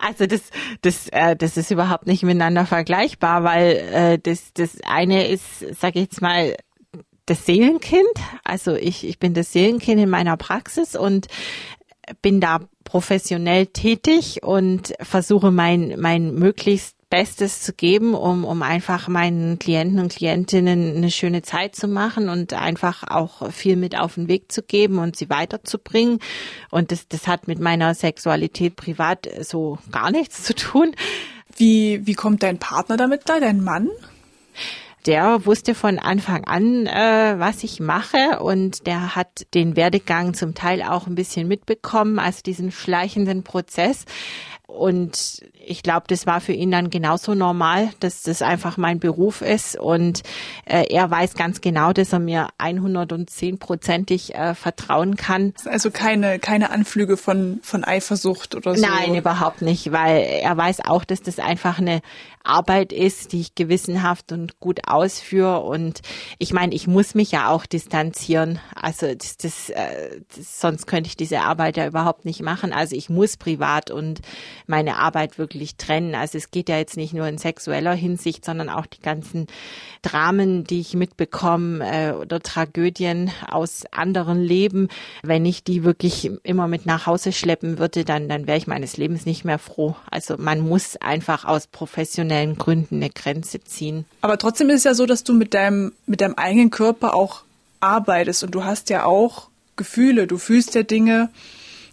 Also das, das, äh, das ist überhaupt nicht miteinander vergleichbar, weil äh, das, das eine ist, sag ich jetzt mal, das Seelenkind. Also ich, ich bin das Seelenkind in meiner Praxis und bin da professionell tätig und versuche mein, mein möglichst Bestes zu geben, um, um einfach meinen Klienten und Klientinnen eine schöne Zeit zu machen und einfach auch viel mit auf den Weg zu geben und sie weiterzubringen. Und das, das hat mit meiner Sexualität privat so gar nichts zu tun. Wie, wie kommt dein Partner damit da, dein Mann? der wusste von Anfang an, äh, was ich mache und der hat den Werdegang zum Teil auch ein bisschen mitbekommen, also diesen schleichenden Prozess. Und ich glaube, das war für ihn dann genauso normal, dass das einfach mein Beruf ist. Und äh, er weiß ganz genau, dass er mir 110-prozentig äh, vertrauen kann. Also keine, keine Anflüge von, von Eifersucht oder so? Nein, überhaupt nicht, weil er weiß auch, dass das einfach eine Arbeit ist, die ich gewissenhaft und gut ausführe. Und ich meine, ich muss mich ja auch distanzieren. Also das, das, äh, das, sonst könnte ich diese Arbeit ja überhaupt nicht machen. Also ich muss privat und meine Arbeit wirklich trennen. Also es geht ja jetzt nicht nur in sexueller Hinsicht, sondern auch die ganzen Dramen, die ich mitbekomme äh, oder Tragödien aus anderen Leben. Wenn ich die wirklich immer mit nach Hause schleppen würde, dann, dann wäre ich meines Lebens nicht mehr froh. Also man muss einfach aus professionellen Gründen eine Grenze ziehen. Aber trotzdem ist es ja so, dass du mit deinem, mit deinem eigenen Körper auch arbeitest und du hast ja auch Gefühle, du fühlst ja Dinge,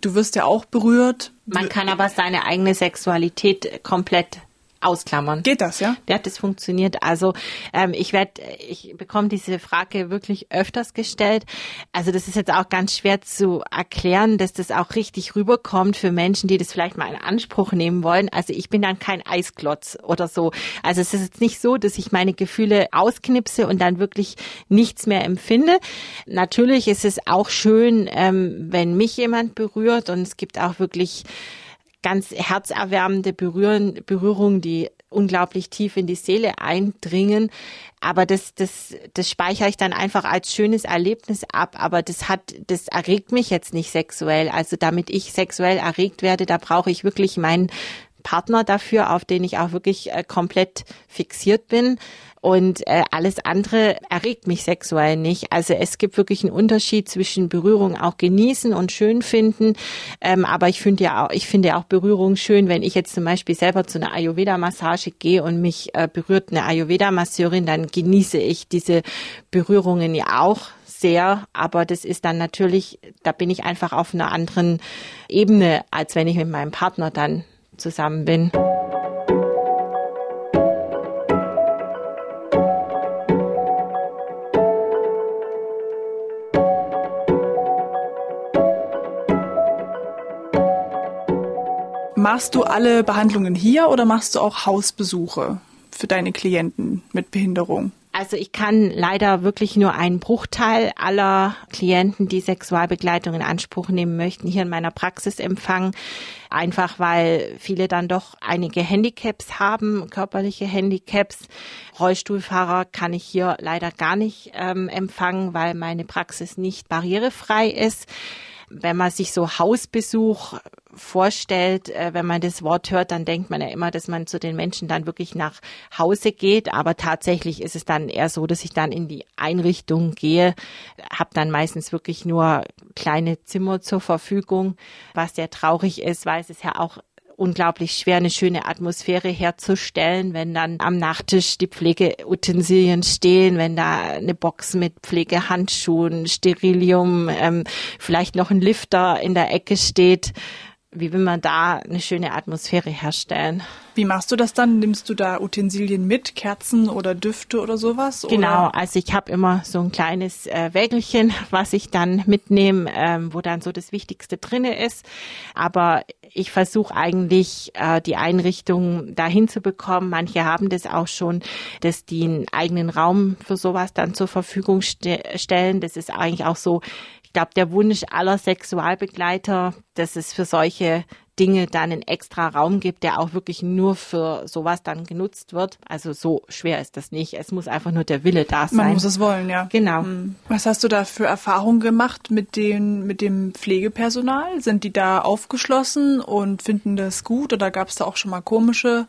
du wirst ja auch berührt. Man kann aber seine eigene Sexualität komplett ausklammern. Geht das, ja? Ja, das funktioniert. Also ähm, ich werde, ich bekomme diese Frage wirklich öfters gestellt. Also das ist jetzt auch ganz schwer zu erklären, dass das auch richtig rüberkommt für Menschen, die das vielleicht mal in Anspruch nehmen wollen. Also ich bin dann kein Eisklotz oder so. Also es ist jetzt nicht so, dass ich meine Gefühle ausknipse und dann wirklich nichts mehr empfinde. Natürlich ist es auch schön, ähm, wenn mich jemand berührt und es gibt auch wirklich ganz herzerwärmende Berühren, Berührungen, die unglaublich tief in die Seele eindringen. Aber das, das, das speichere ich dann einfach als schönes Erlebnis ab. Aber das hat, das erregt mich jetzt nicht sexuell. Also damit ich sexuell erregt werde, da brauche ich wirklich meinen Partner dafür, auf den ich auch wirklich äh, komplett fixiert bin. Und äh, alles andere erregt mich sexuell nicht. Also es gibt wirklich einen Unterschied zwischen Berührung auch genießen und schön finden. Ähm, aber ich finde ja auch, ich finde auch Berührung schön, wenn ich jetzt zum Beispiel selber zu einer Ayurveda-Massage gehe und mich äh, berührt eine Ayurveda-Masseurin, dann genieße ich diese Berührungen ja auch sehr, aber das ist dann natürlich, da bin ich einfach auf einer anderen Ebene, als wenn ich mit meinem Partner dann zusammen bin. Machst du alle Behandlungen hier oder machst du auch Hausbesuche für deine Klienten mit Behinderung? Also ich kann leider wirklich nur einen Bruchteil aller Klienten, die Sexualbegleitung in Anspruch nehmen möchten, hier in meiner Praxis empfangen. Einfach weil viele dann doch einige Handicaps haben, körperliche Handicaps. Rollstuhlfahrer kann ich hier leider gar nicht ähm, empfangen, weil meine Praxis nicht barrierefrei ist wenn man sich so Hausbesuch vorstellt, äh, wenn man das Wort hört, dann denkt man ja immer, dass man zu den Menschen dann wirklich nach Hause geht. Aber tatsächlich ist es dann eher so, dass ich dann in die Einrichtung gehe, habe dann meistens wirklich nur kleine Zimmer zur Verfügung, was sehr traurig ist, weil es ist ja auch unglaublich schwer, eine schöne Atmosphäre herzustellen, wenn dann am Nachttisch die Pflegeutensilien stehen, wenn da eine Box mit Pflegehandschuhen, Sterilium, ähm, vielleicht noch ein Lifter in der Ecke steht wie will man da eine schöne Atmosphäre herstellen. Wie machst du das dann? Nimmst du da Utensilien mit, Kerzen oder Düfte oder sowas? Genau, also ich habe immer so ein kleines äh, Wägelchen, was ich dann mitnehme, ähm, wo dann so das Wichtigste drinne ist. Aber ich versuche eigentlich äh, die Einrichtung dahin zu bekommen. Manche haben das auch schon, dass die einen eigenen Raum für sowas dann zur Verfügung ste stellen. Das ist eigentlich auch so, glaube, der Wunsch aller Sexualbegleiter, dass es für solche Dinge dann einen extra Raum gibt, der auch wirklich nur für sowas dann genutzt wird. Also so schwer ist das nicht. Es muss einfach nur der Wille da sein. Man muss es wollen, ja. Genau. Hm. Was hast du da für Erfahrungen gemacht mit den, mit dem Pflegepersonal? Sind die da aufgeschlossen und finden das gut oder gab es da auch schon mal komische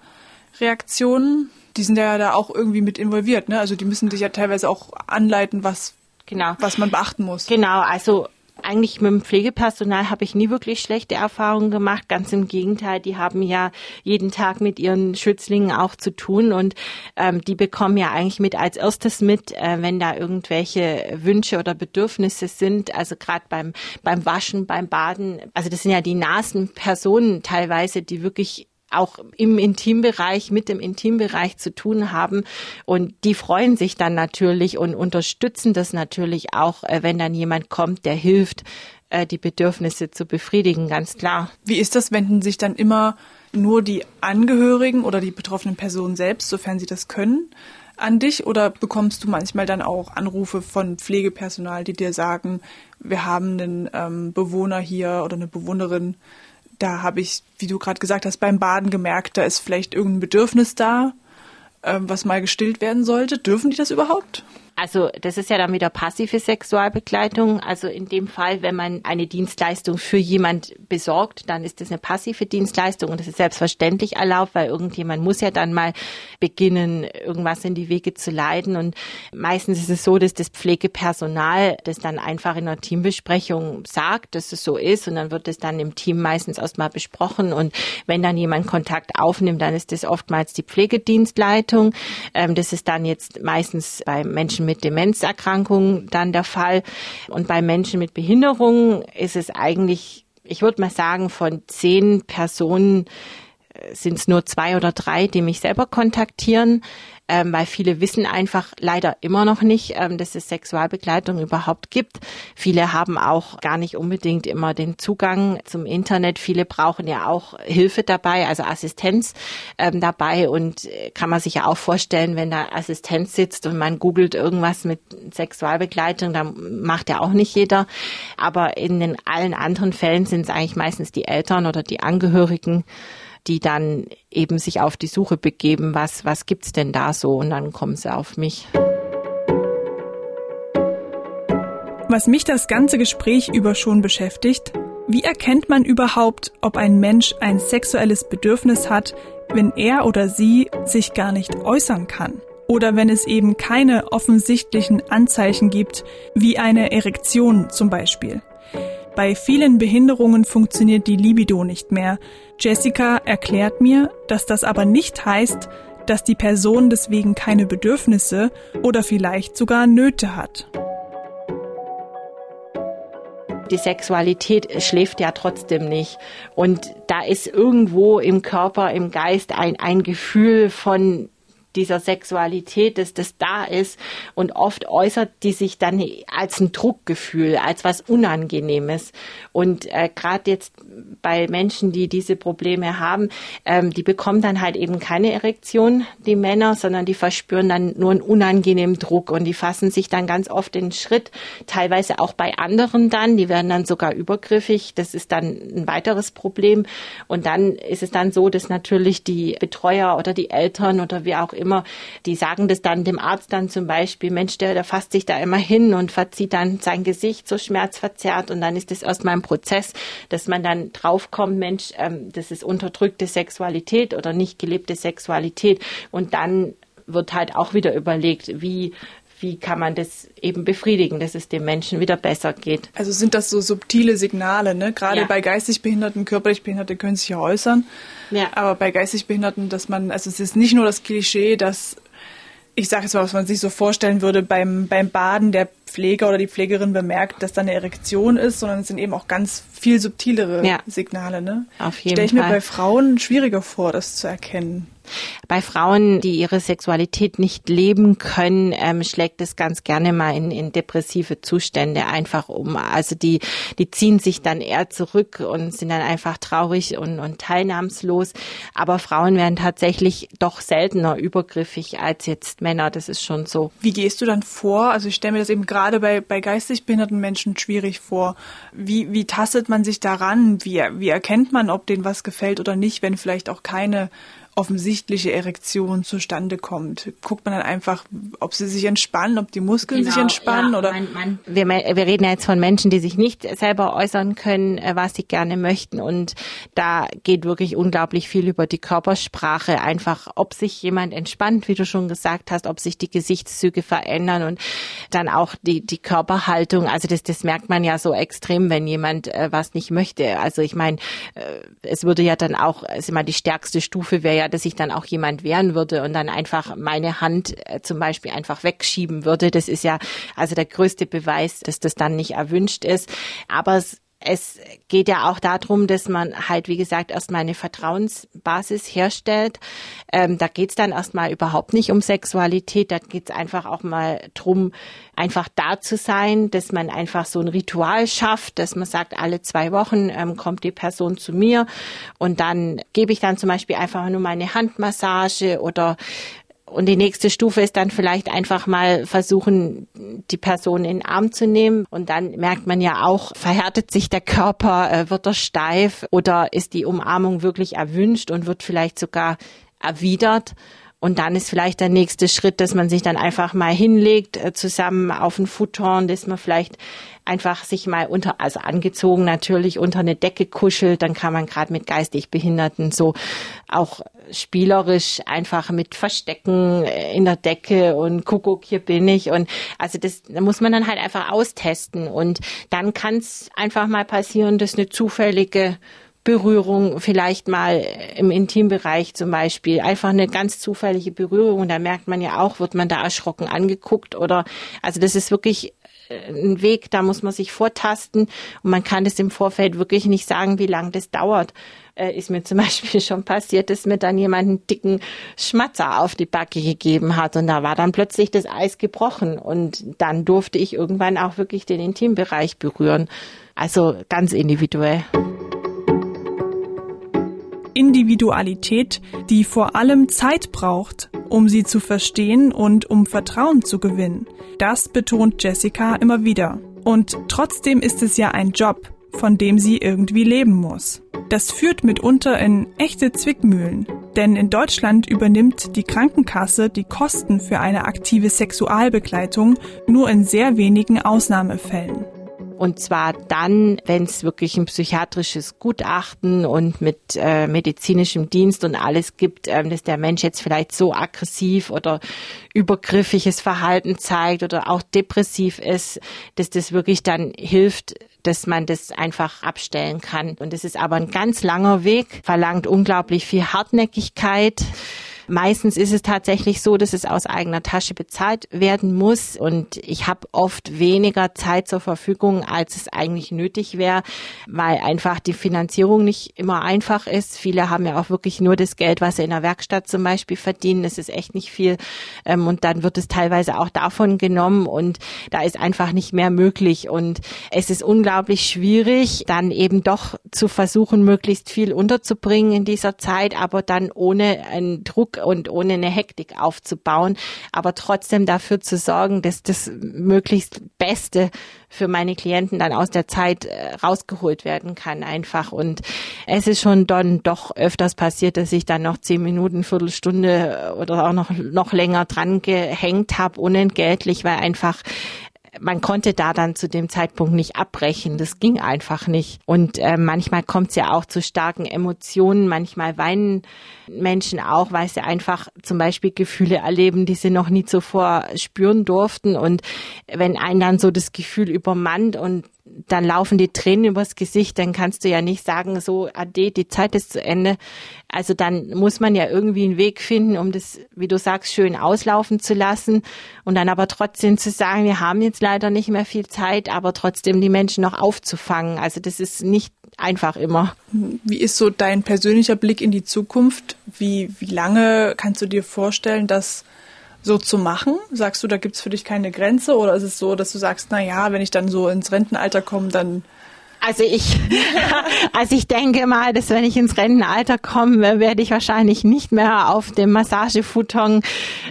Reaktionen? Die sind ja da auch irgendwie mit involviert, ne? Also die müssen sich ja teilweise auch anleiten, was Genau. was man beachten muss. Genau, also eigentlich mit dem Pflegepersonal habe ich nie wirklich schlechte Erfahrungen gemacht. Ganz im Gegenteil, die haben ja jeden Tag mit ihren Schützlingen auch zu tun und ähm, die bekommen ja eigentlich mit als erstes mit, äh, wenn da irgendwelche Wünsche oder Bedürfnisse sind. Also gerade beim beim Waschen, beim Baden. Also das sind ja die nasen Personen teilweise, die wirklich auch im Intimbereich, mit dem Intimbereich zu tun haben. Und die freuen sich dann natürlich und unterstützen das natürlich auch, äh, wenn dann jemand kommt, der hilft, äh, die Bedürfnisse zu befriedigen, ganz klar. Wie ist das, wenden sich dann immer nur die Angehörigen oder die betroffenen Personen selbst, sofern sie das können, an dich oder bekommst du manchmal dann auch Anrufe von Pflegepersonal, die dir sagen, wir haben einen ähm, Bewohner hier oder eine Bewohnerin, da habe ich, wie du gerade gesagt hast, beim Baden gemerkt, da ist vielleicht irgendein Bedürfnis da, ähm, was mal gestillt werden sollte. Dürfen die das überhaupt? Also das ist ja dann wieder passive Sexualbegleitung. Also in dem Fall, wenn man eine Dienstleistung für jemand besorgt, dann ist das eine passive Dienstleistung und das ist selbstverständlich erlaubt, weil irgendjemand muss ja dann mal beginnen, irgendwas in die Wege zu leiten. Und meistens ist es so, dass das Pflegepersonal das dann einfach in einer Teambesprechung sagt, dass es so ist und dann wird es dann im Team meistens erstmal besprochen und wenn dann jemand Kontakt aufnimmt, dann ist das oftmals die Pflegedienstleitung. Ähm, das ist dann jetzt meistens bei Menschen mit Demenzerkrankungen dann der Fall. Und bei Menschen mit Behinderungen ist es eigentlich, ich würde mal sagen, von zehn Personen sind es nur zwei oder drei, die mich selber kontaktieren ähm, weil viele wissen einfach leider immer noch nicht, ähm, dass es Sexualbegleitung überhaupt gibt. Viele haben auch gar nicht unbedingt immer den Zugang zum Internet. Viele brauchen ja auch Hilfe dabei, also Assistenz ähm, dabei und äh, kann man sich ja auch vorstellen, wenn da Assistenz sitzt und man googelt irgendwas mit Sexualbegleitung, dann macht ja auch nicht jeder. Aber in den allen anderen Fällen sind es eigentlich meistens die Eltern oder die Angehörigen, die dann eben sich auf die Suche begeben, was, was gibt's denn da so? Und dann kommen sie auf mich. Was mich das ganze Gespräch über schon beschäftigt, wie erkennt man überhaupt, ob ein Mensch ein sexuelles Bedürfnis hat, wenn er oder sie sich gar nicht äußern kann? Oder wenn es eben keine offensichtlichen Anzeichen gibt, wie eine Erektion zum Beispiel. Bei vielen Behinderungen funktioniert die Libido nicht mehr. Jessica erklärt mir, dass das aber nicht heißt, dass die Person deswegen keine Bedürfnisse oder vielleicht sogar Nöte hat. Die Sexualität schläft ja trotzdem nicht. Und da ist irgendwo im Körper, im Geist ein, ein Gefühl von dieser Sexualität, dass das da ist. Und oft äußert die sich dann als ein Druckgefühl, als was Unangenehmes. Und äh, gerade jetzt bei Menschen, die diese Probleme haben, ähm, die bekommen dann halt eben keine Erektion, die Männer, sondern die verspüren dann nur einen unangenehmen Druck und die fassen sich dann ganz oft den Schritt, teilweise auch bei anderen dann, die werden dann sogar übergriffig. Das ist dann ein weiteres Problem. Und dann ist es dann so, dass natürlich die Betreuer oder die Eltern oder wie auch immer immer, die sagen das dann dem Arzt dann zum Beispiel, Mensch, der, der fasst sich da immer hin und verzieht dann sein Gesicht so schmerzverzerrt und dann ist das erstmal ein Prozess, dass man dann draufkommt, Mensch, ähm, das ist unterdrückte Sexualität oder nicht gelebte Sexualität. Und dann wird halt auch wieder überlegt, wie wie kann man das eben befriedigen, dass es dem Menschen wieder besser geht. Also sind das so subtile Signale, ne? Gerade ja. bei geistig Behinderten, körperlich Behinderte können sich ja äußern. Ja. Aber bei geistig Behinderten, dass man, also es ist nicht nur das Klischee, dass ich sage jetzt mal, was man sich so vorstellen würde beim, beim Baden der Pfleger oder die Pflegerin bemerkt, dass da eine Erektion ist, sondern es sind eben auch ganz viel subtilere ja. Signale. Ne? Auf jeden Stelle ich mir bei Frauen schwieriger vor, das zu erkennen. Bei Frauen, die ihre Sexualität nicht leben können, ähm, schlägt es ganz gerne mal in, in depressive Zustände einfach um. Also die, die ziehen sich dann eher zurück und sind dann einfach traurig und, und teilnahmslos. Aber Frauen werden tatsächlich doch seltener übergriffig als jetzt Männer. Das ist schon so. Wie gehst du dann vor? Also ich stelle mir das eben gerade bei, bei geistig behinderten Menschen schwierig vor. Wie, wie tastet man sich daran? Wie, wie erkennt man, ob denen was gefällt oder nicht, wenn vielleicht auch keine offensichtliche Erektion zustande kommt? Guckt man dann einfach, ob sie sich entspannen, ob die Muskeln genau, sich entspannen ja, oder? Man, man, wir, wir reden jetzt von Menschen, die sich nicht selber äußern können, äh, was sie gerne möchten und da geht wirklich unglaublich viel über die Körpersprache, einfach ob sich jemand entspannt, wie du schon gesagt hast, ob sich die Gesichtszüge verändern und dann auch die, die Körperhaltung, also das, das merkt man ja so extrem, wenn jemand äh, was nicht möchte. Also ich meine, äh, es würde ja dann auch, also mal die stärkste Stufe wäre ja dass sich dann auch jemand wehren würde und dann einfach meine Hand äh, zum Beispiel einfach wegschieben würde. Das ist ja also der größte Beweis, dass das dann nicht erwünscht ist. Aber es es geht ja auch darum, dass man halt, wie gesagt, erstmal eine Vertrauensbasis herstellt. Ähm, da geht es dann erstmal überhaupt nicht um Sexualität. Da geht es einfach auch mal drum, einfach da zu sein, dass man einfach so ein Ritual schafft, dass man sagt, alle zwei Wochen ähm, kommt die Person zu mir und dann gebe ich dann zum Beispiel einfach nur meine Handmassage oder und die nächste Stufe ist dann vielleicht einfach mal versuchen, die Person in den Arm zu nehmen. Und dann merkt man ja auch, verhärtet sich der Körper, äh, wird er steif oder ist die Umarmung wirklich erwünscht und wird vielleicht sogar erwidert. Und dann ist vielleicht der nächste Schritt, dass man sich dann einfach mal hinlegt, äh, zusammen auf den Futon, dass man vielleicht einfach sich mal unter, also angezogen natürlich unter eine Decke kuschelt, dann kann man gerade mit geistig Behinderten so auch spielerisch einfach mit Verstecken äh, in der Decke und Kuckuck, hier bin ich. Und also das da muss man dann halt einfach austesten. Und dann kann es einfach mal passieren, dass eine zufällige Berührung, vielleicht mal im Intimbereich zum Beispiel, einfach eine ganz zufällige Berührung. Da merkt man ja auch, wird man da erschrocken angeguckt oder, also das ist wirklich äh, ein Weg, da muss man sich vortasten und man kann das im Vorfeld wirklich nicht sagen, wie lange das dauert. Äh, ist mir zum Beispiel schon passiert, dass mir dann jemand einen dicken Schmatzer auf die Backe gegeben hat und da war dann plötzlich das Eis gebrochen und dann durfte ich irgendwann auch wirklich den Intimbereich berühren. Also ganz individuell. Individualität, die vor allem Zeit braucht, um sie zu verstehen und um Vertrauen zu gewinnen. Das betont Jessica immer wieder. Und trotzdem ist es ja ein Job, von dem sie irgendwie leben muss. Das führt mitunter in echte Zwickmühlen, denn in Deutschland übernimmt die Krankenkasse die Kosten für eine aktive Sexualbegleitung nur in sehr wenigen Ausnahmefällen. Und zwar dann, wenn es wirklich ein psychiatrisches Gutachten und mit äh, medizinischem Dienst und alles gibt, ähm, dass der Mensch jetzt vielleicht so aggressiv oder übergriffiges Verhalten zeigt oder auch depressiv ist, dass das wirklich dann hilft, dass man das einfach abstellen kann. Und es ist aber ein ganz langer Weg, verlangt unglaublich viel Hartnäckigkeit. Meistens ist es tatsächlich so, dass es aus eigener Tasche bezahlt werden muss und ich habe oft weniger Zeit zur Verfügung, als es eigentlich nötig wäre, weil einfach die Finanzierung nicht immer einfach ist. Viele haben ja auch wirklich nur das Geld, was sie in der Werkstatt zum Beispiel verdienen. Das ist echt nicht viel ähm, und dann wird es teilweise auch davon genommen und da ist einfach nicht mehr möglich und es ist unglaublich schwierig, dann eben doch zu versuchen, möglichst viel unterzubringen in dieser Zeit, aber dann ohne einen Druck und ohne eine Hektik aufzubauen, aber trotzdem dafür zu sorgen, dass das möglichst Beste für meine Klienten dann aus der Zeit äh, rausgeholt werden kann einfach. Und es ist schon dann doch öfters passiert, dass ich dann noch zehn Minuten, Viertelstunde oder auch noch, noch länger dran gehängt habe, unentgeltlich, weil einfach man konnte da dann zu dem Zeitpunkt nicht abbrechen. Das ging einfach nicht. Und äh, manchmal kommt es ja auch zu starken Emotionen. Manchmal weinen Menschen auch, weil sie einfach zum Beispiel Gefühle erleben, die sie noch nie zuvor spüren durften. Und wenn einen dann so das Gefühl übermannt und dann laufen die Tränen übers Gesicht, dann kannst du ja nicht sagen, so, ade, die Zeit ist zu Ende. Also dann muss man ja irgendwie einen Weg finden, um das, wie du sagst, schön auslaufen zu lassen und dann aber trotzdem zu sagen, wir haben jetzt leider nicht mehr viel Zeit, aber trotzdem die Menschen noch aufzufangen. Also das ist nicht einfach immer. Wie ist so dein persönlicher Blick in die Zukunft? Wie, wie lange kannst du dir vorstellen, dass so zu machen? Sagst du, da gibt's für dich keine Grenze oder ist es so, dass du sagst, na ja, wenn ich dann so ins Rentenalter komme, dann also ich, also ich denke mal, dass wenn ich ins Rentenalter komme, werde ich wahrscheinlich nicht mehr auf dem Massagefuton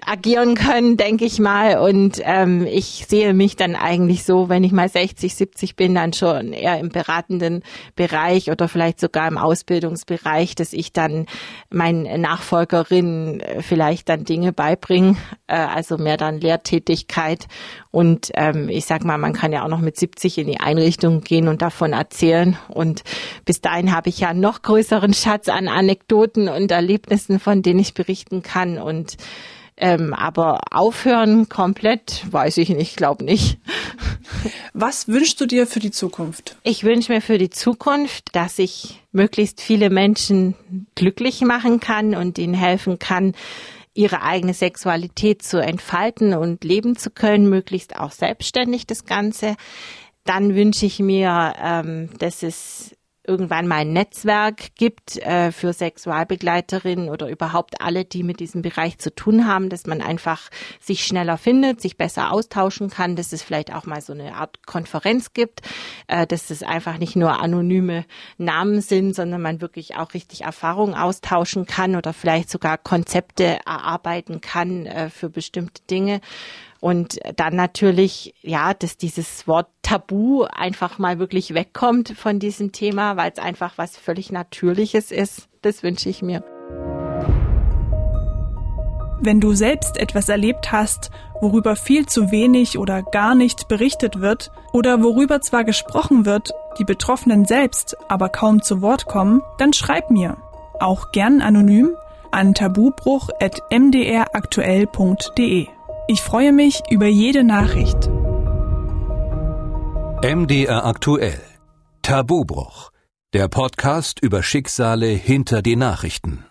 agieren können, denke ich mal. Und ähm, ich sehe mich dann eigentlich so, wenn ich mal 60, 70 bin, dann schon eher im beratenden Bereich oder vielleicht sogar im Ausbildungsbereich, dass ich dann meinen Nachfolgerinnen vielleicht dann Dinge beibringe, äh, also mehr dann Lehrtätigkeit. Und ähm, ich sag mal, man kann ja auch noch mit 70 in die Einrichtung gehen und davon erzählen. Und bis dahin habe ich ja noch größeren Schatz an Anekdoten und Erlebnissen, von denen ich berichten kann. Und ähm, aber aufhören komplett, weiß ich nicht, glaube nicht. Was wünschst du dir für die Zukunft? Ich wünsche mir für die Zukunft, dass ich möglichst viele Menschen glücklich machen kann und ihnen helfen kann, ihre eigene Sexualität zu entfalten und leben zu können, möglichst auch selbstständig das Ganze. Dann wünsche ich mir, ähm, dass es irgendwann mal ein Netzwerk gibt äh, für Sexualbegleiterinnen oder überhaupt alle, die mit diesem Bereich zu tun haben, dass man einfach sich schneller findet, sich besser austauschen kann, dass es vielleicht auch mal so eine Art Konferenz gibt, äh, dass es einfach nicht nur anonyme Namen sind, sondern man wirklich auch richtig Erfahrungen austauschen kann oder vielleicht sogar Konzepte erarbeiten kann äh, für bestimmte Dinge. Und dann natürlich, ja, dass dieses Wort Tabu einfach mal wirklich wegkommt von diesem Thema, weil es einfach was völlig Natürliches ist. Das wünsche ich mir. Wenn du selbst etwas erlebt hast, worüber viel zu wenig oder gar nicht berichtet wird oder worüber zwar gesprochen wird, die Betroffenen selbst aber kaum zu Wort kommen, dann schreib mir, auch gern anonym, an tabubruch.mdraktuell.de. Ich freue mich über jede Nachricht. MDR aktuell. Tabubruch. Der Podcast über Schicksale hinter die Nachrichten.